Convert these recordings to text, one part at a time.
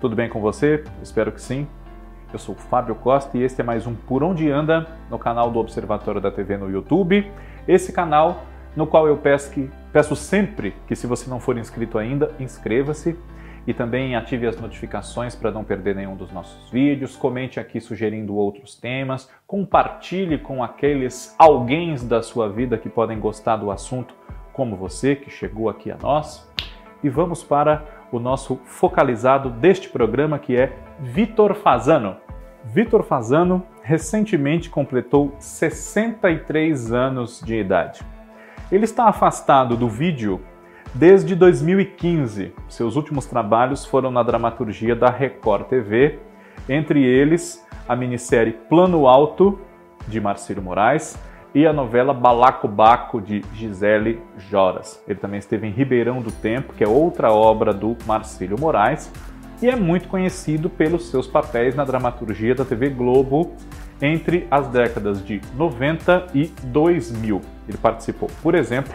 Tudo bem com você? Espero que sim. Eu sou Fábio Costa e este é mais um Por Onde Anda no canal do Observatório da TV no YouTube. Esse canal no qual eu peço, que, peço sempre que, se você não for inscrito ainda, inscreva-se e também ative as notificações para não perder nenhum dos nossos vídeos. Comente aqui sugerindo outros temas, compartilhe com aqueles alguém da sua vida que podem gostar do assunto, como você que chegou aqui a nós. E vamos para o nosso focalizado deste programa que é Vitor Fazano. Vitor Fazano recentemente completou 63 anos de idade. Ele está afastado do vídeo desde 2015. Seus últimos trabalhos foram na dramaturgia da Record TV, entre eles a minissérie Plano Alto, de Marcelo Moraes, e a novela Balacobaco, de Gisele Joras. Ele também esteve em Ribeirão do Tempo, que é outra obra do Marcílio Moraes, e é muito conhecido pelos seus papéis na dramaturgia da TV Globo entre as décadas de 90 e 2000. Ele participou, por exemplo,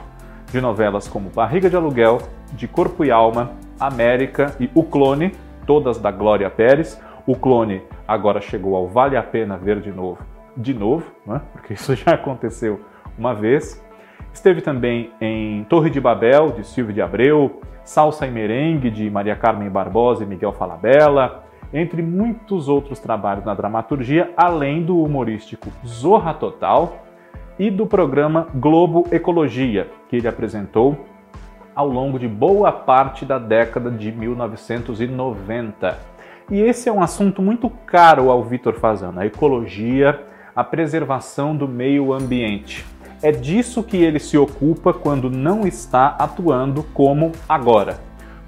de novelas como Barriga de Aluguel, De Corpo e Alma, América e O Clone, todas da Glória Pérez. O Clone agora chegou ao Vale a Pena Ver de Novo, de novo, né? porque isso já aconteceu uma vez. Esteve também em Torre de Babel, de Silvio de Abreu, Salsa e Merengue, de Maria Carmen Barbosa e Miguel Falabella, entre muitos outros trabalhos na dramaturgia, além do humorístico Zorra Total e do programa Globo Ecologia, que ele apresentou ao longo de boa parte da década de 1990. E esse é um assunto muito caro ao Vitor Fazano, a ecologia, a preservação do meio ambiente. É disso que ele se ocupa quando não está atuando como agora.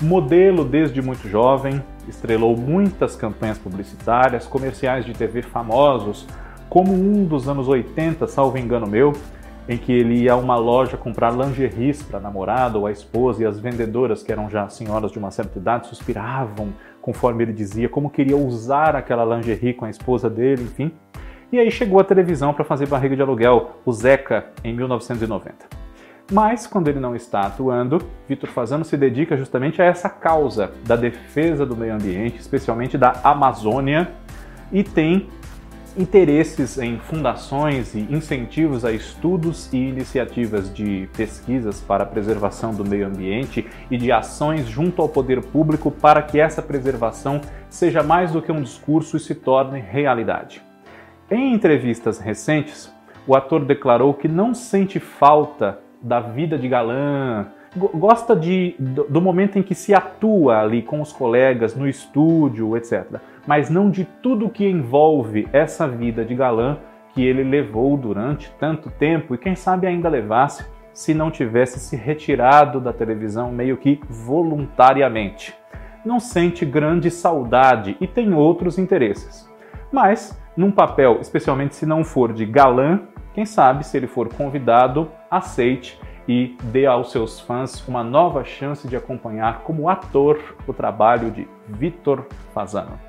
Modelo desde muito jovem, estrelou muitas campanhas publicitárias, comerciais de TV famosos, como um dos anos 80, salvo engano meu, em que ele ia a uma loja comprar lingeries para a namorada ou a esposa e as vendedoras, que eram já senhoras de uma certa idade, suspiravam conforme ele dizia como queria usar aquela lingerie com a esposa dele, enfim. E aí chegou a televisão para fazer barriga de aluguel, o Zeca, em 1990. Mas, quando ele não está atuando, Vitor Fazano se dedica justamente a essa causa da defesa do meio ambiente, especialmente da Amazônia, e tem interesses em fundações e incentivos a estudos e iniciativas de pesquisas para a preservação do meio ambiente e de ações junto ao poder público para que essa preservação seja mais do que um discurso e se torne realidade. Em entrevistas recentes, o ator declarou que não sente falta da vida de galã, gosta de, do, do, momento em que se atua ali com os colegas, no estúdio, etc. Mas não de tudo que envolve essa vida de galã que ele levou durante tanto tempo e quem sabe ainda levasse se não tivesse se retirado da televisão meio que voluntariamente. Não sente grande saudade e tem outros interesses. Mas num papel, especialmente se não for de galã, quem sabe se ele for convidado, aceite e dê aos seus fãs uma nova chance de acompanhar como ator o trabalho de Vitor Fazano.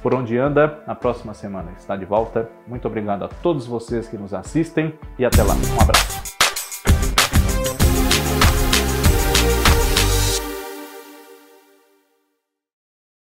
Por onde anda, na próxima semana está de volta. Muito obrigado a todos vocês que nos assistem e até lá. Um abraço.